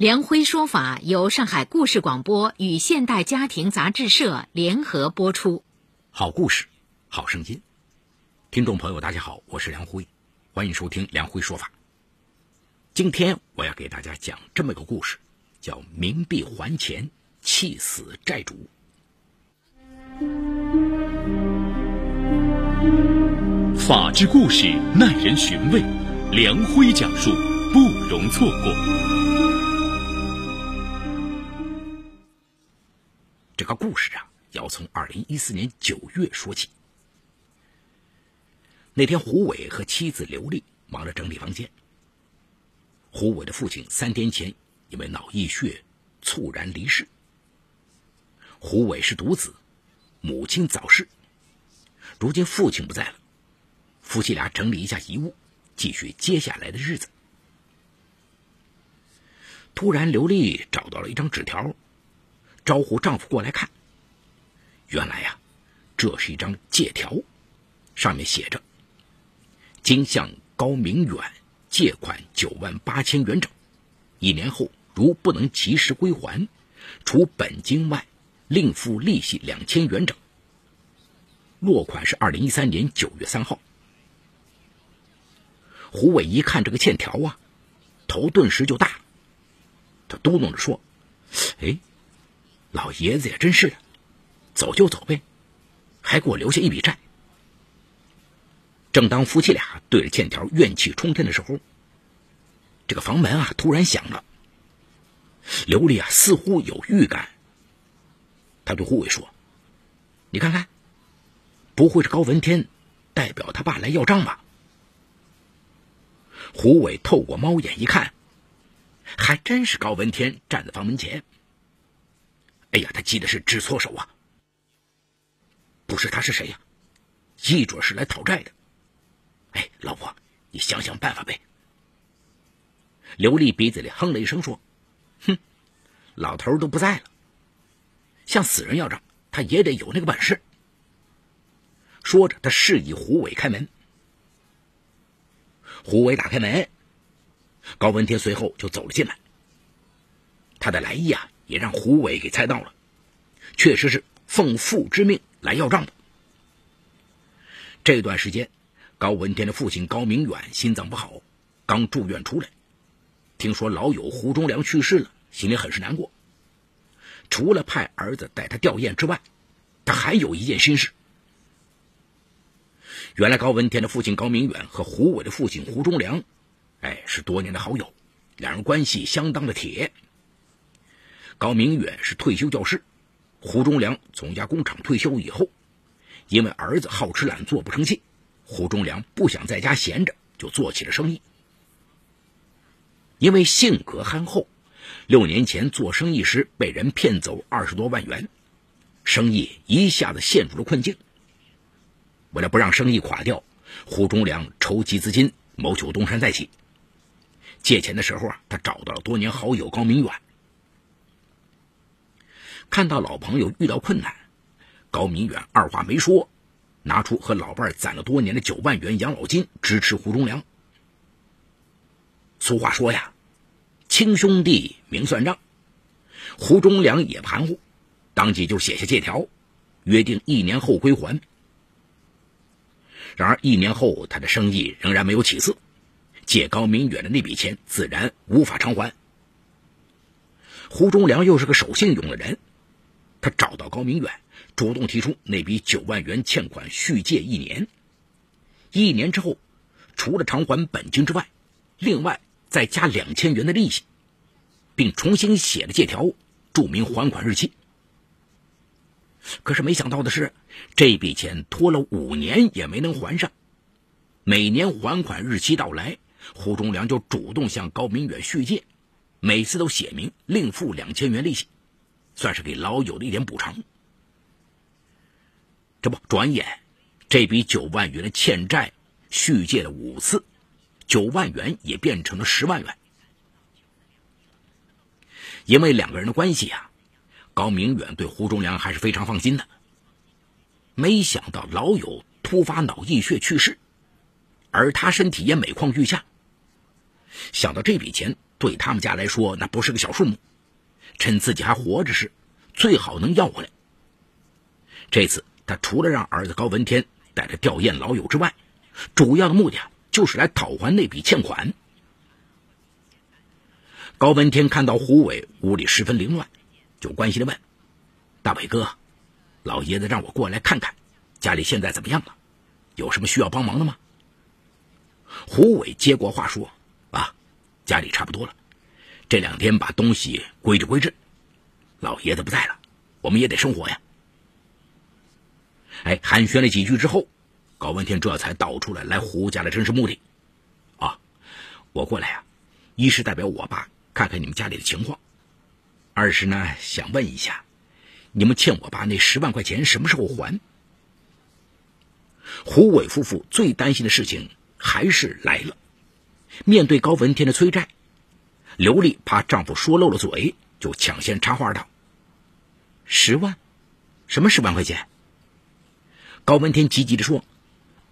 梁辉说法由上海故事广播与现代家庭杂志社联合播出。好故事，好声音。听众朋友，大家好，我是梁辉，欢迎收听梁辉说法。今天我要给大家讲这么个故事，叫“冥币还钱，气死债主”。法治故事耐人寻味，梁辉讲述不容错过。这个故事啊，要从二零一四年九月说起。那天，胡伟和妻子刘丽忙着整理房间。胡伟的父亲三天前因为脑溢血猝然离世。胡伟是独子，母亲早逝，如今父亲不在了，夫妻俩整理一下遗物，继续接下来的日子。突然，刘丽找到了一张纸条。招呼丈夫过来看。原来呀，这是一张借条，上面写着：“今向高明远借款九万八千元整，一年后如不能及时归还，除本金外，另付利息两千元整。”落款是二零一三年九月三号。胡伟一看这个欠条啊，头顿时就大，他嘟囔着说：“哎。”老爷子也真是的，走就走呗，还给我留下一笔债。正当夫妻俩对着欠条怨气冲天的时候，这个房门啊突然响了。刘丽啊似乎有预感，他对胡伟说：“你看看，不会是高文天代表他爸来要账吧？”胡伟透过猫眼一看，还真是高文天站在房门前。哎呀，他急的是直搓手啊！不是他是谁呀？一准是来讨债的。哎，老婆，你想想办法呗。刘丽鼻子里哼了一声，说：“哼，老头都不在了，向死人要账，他也得有那个本事。”说着，他示意胡伟开门。胡伟打开门，高文天随后就走了进来。他的来意啊！也让胡伟给猜到了，确实是奉父之命来要账的。这段时间，高文天的父亲高明远心脏不好，刚住院出来，听说老友胡忠良去世了，心里很是难过。除了派儿子带他吊唁之外，他还有一件心事。原来高文天的父亲高明远和胡伟的父亲胡忠良，哎，是多年的好友，两人关系相当的铁。高明远是退休教师，胡忠良从一家工厂退休以后，因为儿子好吃懒做不成器，胡忠良不想在家闲着，就做起了生意。因为性格憨厚，六年前做生意时被人骗走二十多万元，生意一下子陷入了困境。为了不让生意垮掉，胡忠良筹集资金，谋求东山再起。借钱的时候啊，他找到了多年好友高明远。看到老朋友遇到困难，高明远二话没说，拿出和老伴攒了多年的九万元养老金支持胡忠良。俗话说呀，亲兄弟明算账，胡忠良也含糊，当即就写下借条，约定一年后归还。然而一年后，他的生意仍然没有起色，借高明远的那笔钱自然无法偿还。胡忠良又是个守信用的人。他找到高明远，主动提出那笔九万元欠款续借一年，一年之后，除了偿还本金之外，另外再加两千元的利息，并重新写了借条，注明还款日期。可是没想到的是，这笔钱拖了五年也没能还上，每年还款日期到来，胡忠良就主动向高明远续借，每次都写明另付两千元利息。算是给老友的一点补偿。这不，转眼这笔九万元的欠债续借了五次，九万元也变成了十万元。因为两个人的关系啊，高明远对胡忠良还是非常放心的。没想到老友突发脑溢血去世，而他身体也每况愈下。想到这笔钱对他们家来说那不是个小数目，趁自己还活着时，最好能要回来。这次他除了让儿子高文天带着吊唁老友之外，主要的目的就是来讨还那笔欠款。高文天看到胡伟屋里十分凌乱，就关心的问：“大伟哥，老爷子让我过来看看，家里现在怎么样了？有什么需要帮忙的吗？”胡伟接过话说：“啊，家里差不多了，这两天把东西归置归置。老爷子不在了，我们也得生活呀。”哎，寒暄了几句之后，高文天这才道出来来胡家的真实目的。啊，我过来呀，一是代表我爸。看看你们家里的情况，二是呢，想问一下，你们欠我爸那十万块钱什么时候还？胡伟夫妇最担心的事情还是来了。面对高文天的催债，刘丽怕丈夫说漏了嘴，就抢先插话道：“十万？什么十万块钱？”高文天急急的说：“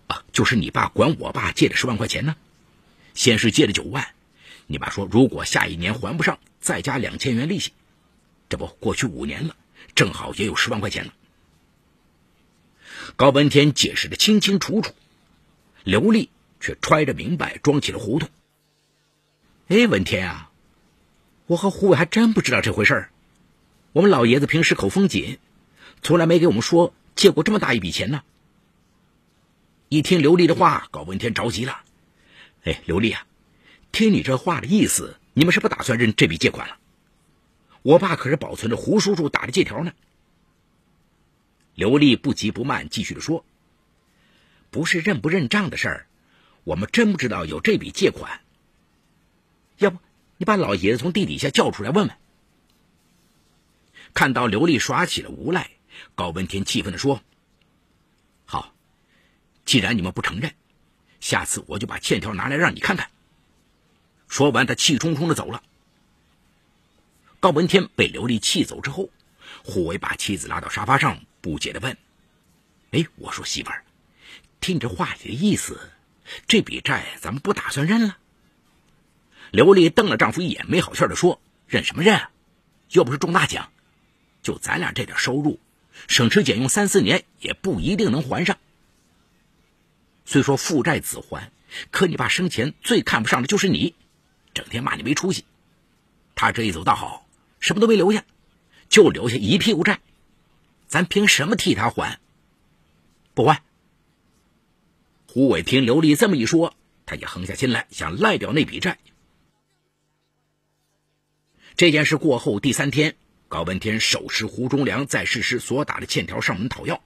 啊，就是你爸管我爸借的十万块钱呢，先是借了九万。”你爸说，如果下一年还不上，再加两千元利息。这不，过去五年了，正好也有十万块钱了。高文天解释的清清楚楚，刘丽却揣着明白装起了糊涂。哎，文天啊，我和胡伟还真不知道这回事儿。我们老爷子平时口风紧，从来没给我们说借过这么大一笔钱呢。一听刘丽的话，高文天着急了。哎，刘丽啊。听你这话的意思，你们是不打算认这笔借款了？我爸可是保存着胡叔叔打的借条呢。刘丽不急不慢，继续的说：“不是认不认账的事儿，我们真不知道有这笔借款。要不你把老爷子从地底下叫出来问问？”看到刘丽耍起了无赖，高文天气愤的说：“好，既然你们不承认，下次我就把欠条拿来让你看看。”说完，他气冲冲的走了。高文天被刘丽气走之后，胡伟把妻子拉到沙发上，不解的问：“哎，我说媳妇儿，听你这话里的意思，这笔债咱们不打算认了？”刘丽瞪了丈夫一眼，没好气的说：“认什么认？又不是中大奖，就咱俩这点收入，省吃俭用三四年也不一定能还上。虽说父债子还，可你爸生前最看不上的就是你。”整天骂你没出息，他这一走倒好，什么都没留下，就留下一屁股债，咱凭什么替他还？不还。胡伟听刘丽这么一说，他也横下心来，想赖掉那笔债。这件事过后第三天，高文天手持胡忠良在世时所打的欠条上门讨要，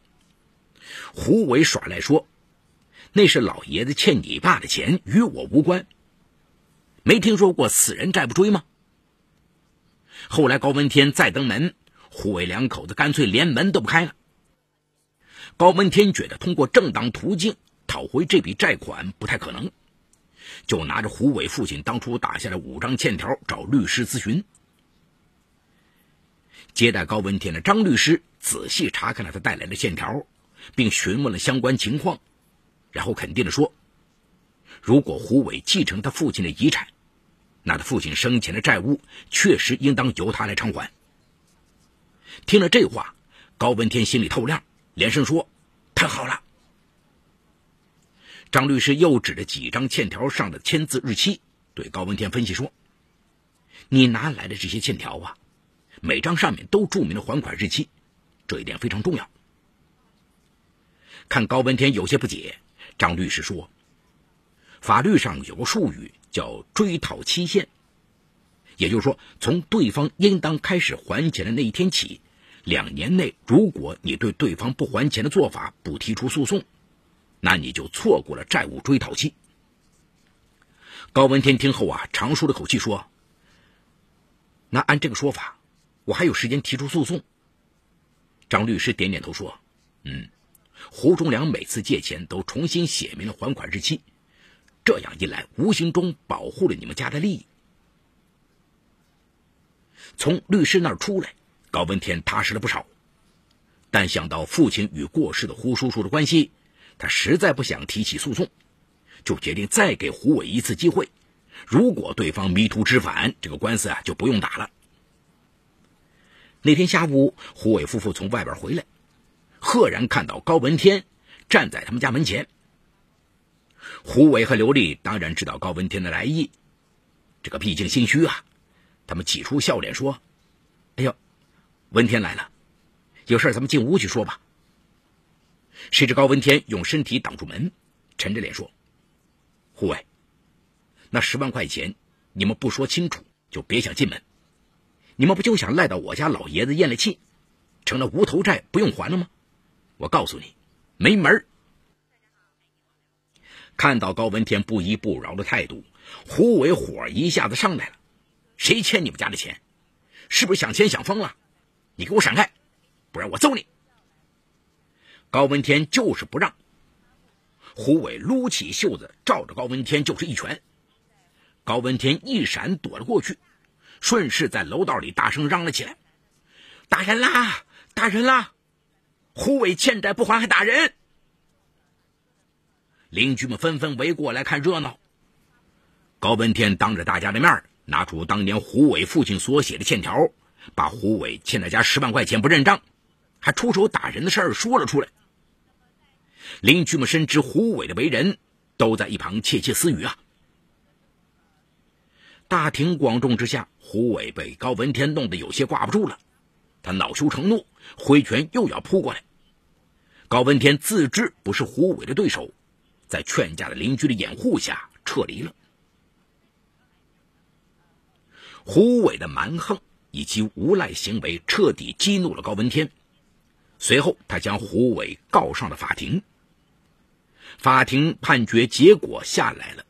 胡伟耍赖说，那是老爷子欠你爸的钱，与我无关。没听说过死人债不追吗？后来高文天再登门，胡伟两口子干脆连门都不开了。高文天觉得通过正当途径讨回这笔债款不太可能，就拿着胡伟父亲当初打下的五张欠条找律师咨询。接待高文天的张律师仔细查看了他带来的欠条，并询问了相关情况，然后肯定的说。如果胡伟继承他父亲的遗产，那他父亲生前的债务确实应当由他来偿还。听了这话，高文天心里透亮，连声说：“太好了。”张律师又指着几张欠条上的签字日期，对高文天分析说：“你拿来的这些欠条啊，每张上面都注明了还款日期，这一点非常重要。”看高文天有些不解，张律师说。法律上有个术语叫追讨期限，也就是说，从对方应当开始还钱的那一天起，两年内，如果你对对方不还钱的做法不提出诉讼，那你就错过了债务追讨期。高文天听后啊，长舒了口气说：“那按这个说法，我还有时间提出诉讼？”张律师点点头说：“嗯，胡忠良每次借钱都重新写明了还款日期，这样一来，无形中保护了你们家的利益。从律师那儿出来，高文天踏实了不少，但想到父亲与过世的胡叔叔的关系，他实在不想提起诉讼，就决定再给胡伟一次机会。如果对方迷途知返，这个官司啊就不用打了。那天下午，胡伟夫妇从外边回来，赫然看到高文天站在他们家门前。胡伟和刘丽当然知道高文天的来意，这个毕竟心虚啊，他们挤出笑脸说：“哎呦，文天来了，有事咱们进屋去说吧。”谁知高文天用身体挡住门，沉着脸说：“胡伟。”那十万块钱，你们不说清楚就别想进门。你们不就想赖到我家老爷子咽了气，成了无头债不用还了吗？我告诉你，没门看到高文天不依不饶的态度，胡伟火一下子上来了。谁欠你们家的钱？是不是想钱想疯了？你给我闪开，不然我揍你！高文天就是不让。胡伟撸起袖子，照着高文天就是一拳。高文天一闪躲了过去，顺势在楼道里大声嚷了起来：“打人啦！打人啦！胡伟欠债不还还打人！”邻居们纷纷围过来看热闹。高文天当着大家的面拿出当年胡伟父亲所写的欠条，把胡伟欠他家十万块钱不认账，还出手打人的事儿说了出来。邻居们深知胡伟的为人，都在一旁窃窃私语啊。大庭广众之下，胡伟被高文天弄得有些挂不住了，他恼羞成怒，挥拳又要扑过来。高文天自知不是胡伟的对手，在劝架的邻居的掩护下撤离了。胡伟的蛮横以及无赖行为彻底激怒了高文天，随后他将胡伟告上了法庭。法庭判决结果下来了，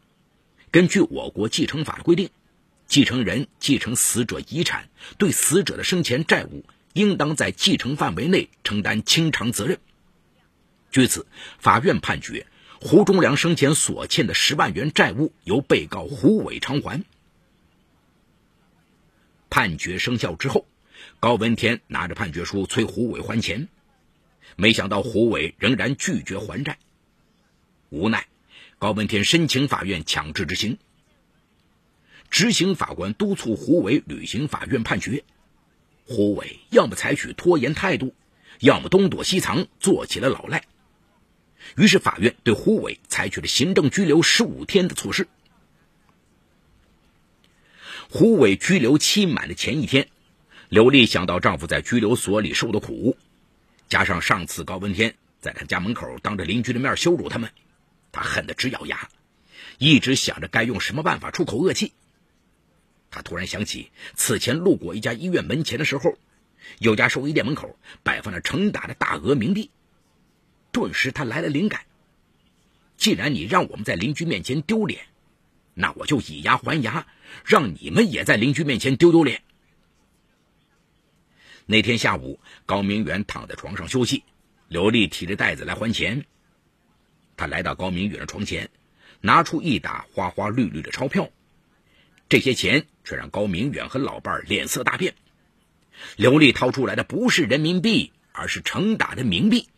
根据我国继承法的规定。继承人继承死者遗产，对死者的生前债务，应当在继承范围内承担清偿责任。据此，法院判决胡忠良生前所欠的十万元债务由被告胡伟偿还。判决生效之后，高文天拿着判决书催胡伟还钱，没想到胡伟仍然拒绝还债。无奈，高文天申请法院强制执行。执行法官督促胡伟履行法院判决，胡伟要么采取拖延态度，要么东躲西藏，做起了老赖。于是法院对胡伟采取了行政拘留十五天的措施。胡伟拘留期满的前一天，刘丽想到丈夫在拘留所里受的苦，加上上次高文天在他家门口当着邻居的面羞辱他们，她恨得直咬牙，一直想着该用什么办法出口恶气。他突然想起，此前路过一家医院门前的时候，有家兽医店门口摆放着成打的大额冥币。顿时，他来了灵感：既然你让我们在邻居面前丢脸，那我就以牙还牙，让你们也在邻居面前丢丢脸。那天下午，高明远躺在床上休息，刘丽提着袋子来还钱。他来到高明远的床前，拿出一沓花花绿绿的钞票。这些钱却让高明远和老伴儿脸色大变。刘丽掏出来的不是人民币，而是成打的冥币。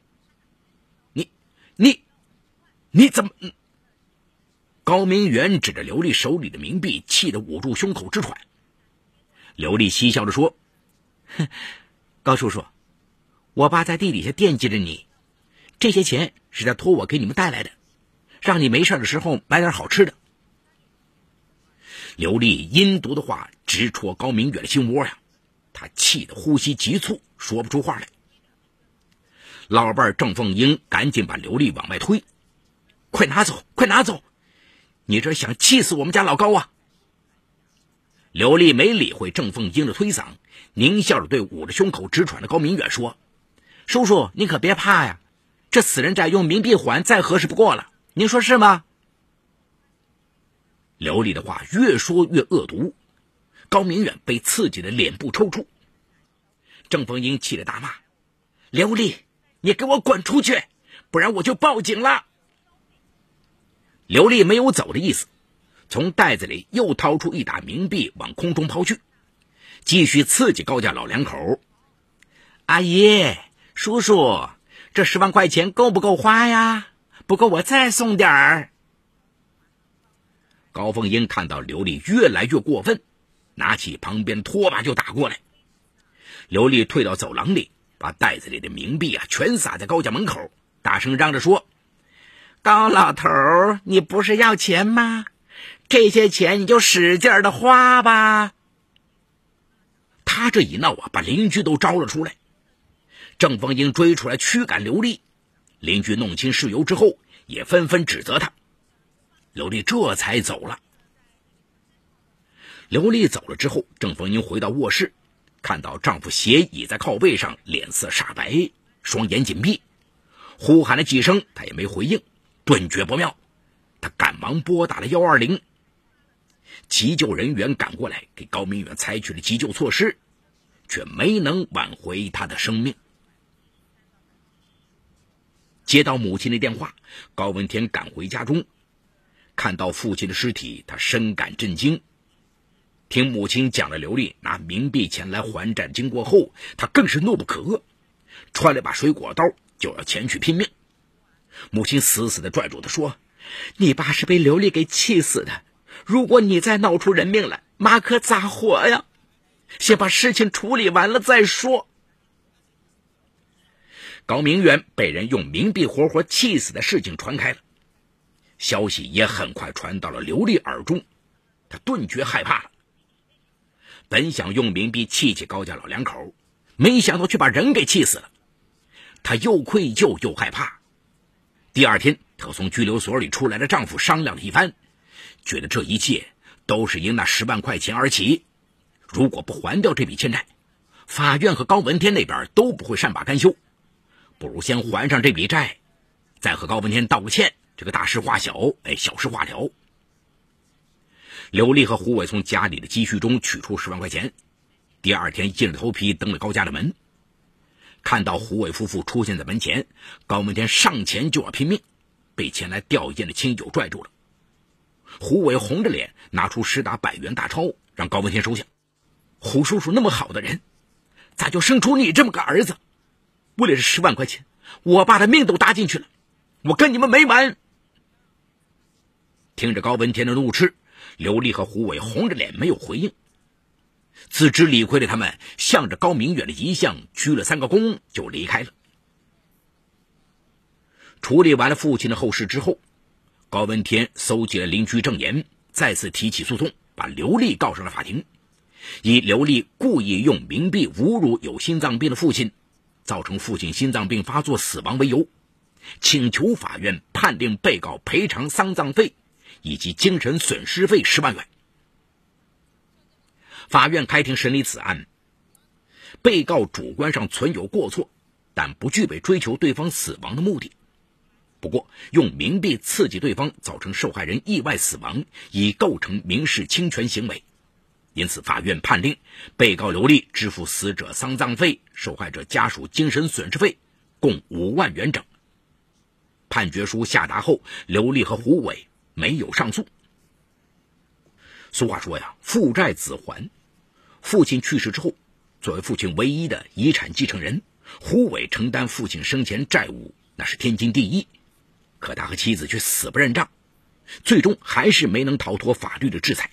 你、你、你怎么？高明远指着刘丽手里的冥币，气得捂住胸口直喘。刘丽嬉笑着说：“哼，高叔叔，我爸在地底下惦记着你，这些钱是他托我给你们带来的，让你没事的时候买点好吃的。”刘丽阴毒的话直戳高明远的心窝呀，他气得呼吸急促，说不出话来。老伴郑凤英赶紧把刘丽往外推：“快拿走，快拿走！你这想气死我们家老高啊！”刘丽没理会郑凤英的推搡，狞笑着对捂着胸口直喘的高明远说：“叔叔，您可别怕呀，这死人债用冥币还再合适不过了，您说是吗？”刘丽的话越说越恶毒，高明远被刺激的脸部抽搐。郑凤英气得大骂：“刘丽，你给我滚出去！不然我就报警了。刘丽没有走的意思，从袋子里又掏出一沓冥币往空中抛去，继续刺激高家老两口。阿姨、叔叔，这十万块钱够不够花呀？不够我再送点儿。高凤英看到刘丽越来越过分，拿起旁边拖把就打过来。刘丽退到走廊里，把袋子里的冥币啊全撒在高家门口，大声嚷着说：“高老头，你不是要钱吗？这些钱你就使劲的花吧。”他这一闹啊，把邻居都招了出来。郑凤英追出来驱赶刘丽，邻居弄清事由之后，也纷纷指责他。刘丽这才走了。刘丽走了之后，郑凤英回到卧室。看到丈夫斜倚在靠背上，脸色煞白，双眼紧闭，呼喊了几声，他也没回应，顿觉不妙。他赶忙拨打了幺二零，急救人员赶过来，给高明远采取了急救措施，却没能挽回他的生命。接到母亲的电话，高文天赶回家中，看到父亲的尸体，他深感震惊。听母亲讲了刘丽拿冥币钱来还债经过后，他更是怒不可遏，揣了把水果刀就要前去拼命。母亲死死的拽住他说：“你爸是被刘丽给气死的，如果你再闹出人命来，妈可咋活呀？先把事情处理完了再说。”高明远被人用冥币活活气死的事情传开了，消息也很快传到了刘丽耳中，他顿觉害怕了。本想用冥币气气高家老两口，没想到却把人给气死了。她又愧疚又害怕。第二天，她从拘留所里出来的丈夫商量了一番，觉得这一切都是因那十万块钱而起。如果不还掉这笔欠债，法院和高文天那边都不会善罢甘休。不如先还上这笔债，再和高文天道个歉，这个大事化小，哎，小事化了。刘丽和胡伟从家里的积蓄中取出十万块钱，第二天硬着头皮登了高家的门。看到胡伟夫妇出现在门前，高文天上前就要拼命，被前来吊唁的亲友拽住了。胡伟红着脸拿出十沓百元大钞，让高文天收下。胡叔叔那么好的人，咋就生出你这么个儿子？为了这十万块钱，我爸的命都搭进去了，我跟你们没完！听着高文天的怒斥。刘丽和胡伟红着脸没有回应，自知理亏的他们向着高明远的遗像鞠了三个躬，就离开了。处理完了父亲的后事之后，高文天搜集了邻居证言，再次提起诉讼，把刘丽告上了法庭，以刘丽故意用冥币侮辱有心脏病的父亲，造成父亲心脏病发作死亡为由，请求法院判定被告赔偿丧葬费。以及精神损失费十万元。法院开庭审理此案，被告主观上存有过错，但不具备追求对方死亡的目的。不过，用冥币刺激对方，造成受害人意外死亡，已构成民事侵权行为。因此，法院判令被告刘丽支付死者丧葬费、受害者家属精神损失费，共五万元整。判决书下达后，刘丽和胡伟。没有上诉。俗话说呀，父债子还。父亲去世之后，作为父亲唯一的遗产继承人，胡伟承担父亲生前债务那是天经地义。可他和妻子却死不认账，最终还是没能逃脱法律的制裁，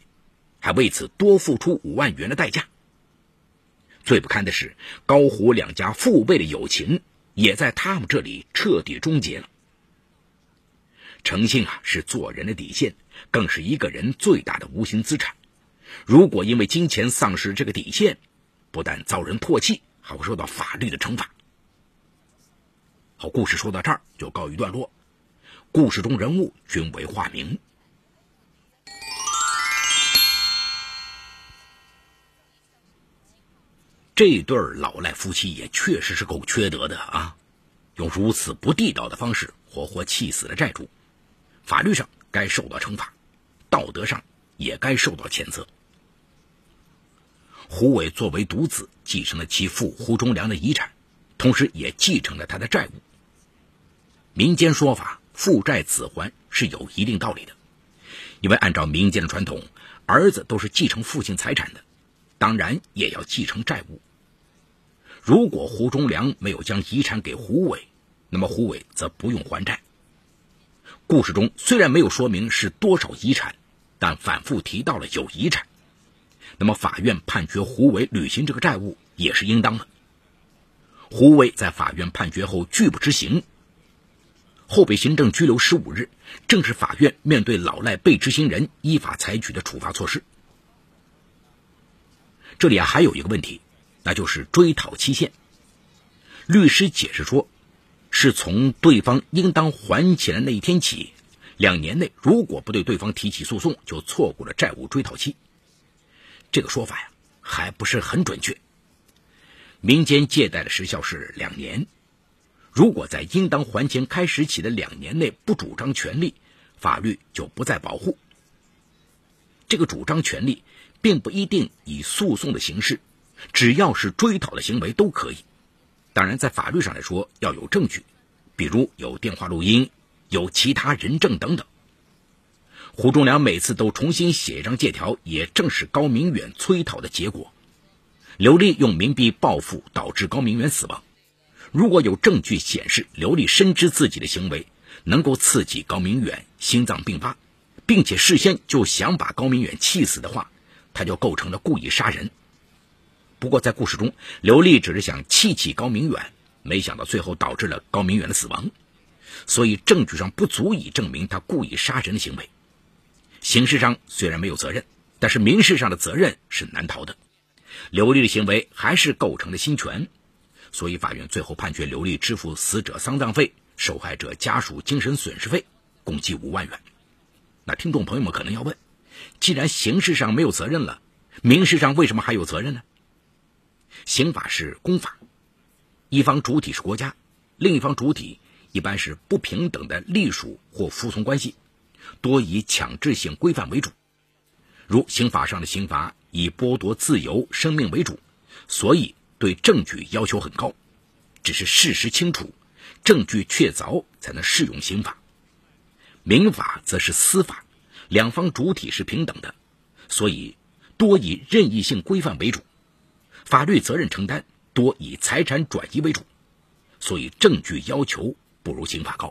还为此多付出五万元的代价。最不堪的是，高胡两家父辈的友情也在他们这里彻底终结了。诚信啊，是做人的底线，更是一个人最大的无形资产。如果因为金钱丧失这个底线，不但遭人唾弃，还会受到法律的惩罚。好，故事说到这儿就告一段落。故事中人物均为化名。这对老赖夫妻也确实是够缺德的啊！用如此不地道的方式活活气死了债主。法律上该受到惩罚，道德上也该受到谴责。胡伟作为独子，继承了其父胡忠良的遗产，同时也继承了他的债务。民间说法父债子还是有一定道理的，因为按照民间的传统，儿子都是继承父亲财产的，当然也要继承债务。如果胡忠良没有将遗产给胡伟，那么胡伟则不用还债。故事中虽然没有说明是多少遗产，但反复提到了有遗产，那么法院判决胡伟履行这个债务也是应当的。胡伟在法院判决后拒不执行，后被行政拘留十五日，正是法院面对老赖被执行人依法采取的处罚措施。这里啊还有一个问题，那就是追讨期限。律师解释说。是从对方应当还钱的那一天起，两年内如果不对对方提起诉讼，就错过了债务追讨期。这个说法呀，还不是很准确。民间借贷的时效是两年，如果在应当还钱开始起的两年内不主张权利，法律就不再保护。这个主张权利，并不一定以诉讼的形式，只要是追讨的行为都可以。当然，在法律上来说，要有证据，比如有电话录音、有其他人证等等。胡忠良每次都重新写一张借条，也正是高明远催讨的结果。刘丽用冥币报复，导致高明远死亡。如果有证据显示刘丽深知自己的行为能够刺激高明远心脏病发，并且事先就想把高明远气死的话，他就构成了故意杀人。不过，在故事中，刘丽只是想气气高明远，没想到最后导致了高明远的死亡，所以证据上不足以证明他故意杀人的行为。刑事上虽然没有责任，但是民事上的责任是难逃的。刘丽的行为还是构成了侵权，所以法院最后判决刘丽支付死者丧葬费、受害者家属精神损失费，共计五万元。那听众朋友们可能要问：既然刑事上没有责任了，民事上为什么还有责任呢？刑法是公法，一方主体是国家，另一方主体一般是不平等的隶属或服从关系，多以强制性规范为主。如刑法上的刑罚以剥夺自由、生命为主，所以对证据要求很高，只是事实清楚、证据确凿才能适用刑法。民法则是司法，两方主体是平等的，所以多以任意性规范为主。法律责任承担多以财产转移为主，所以证据要求不如刑法高。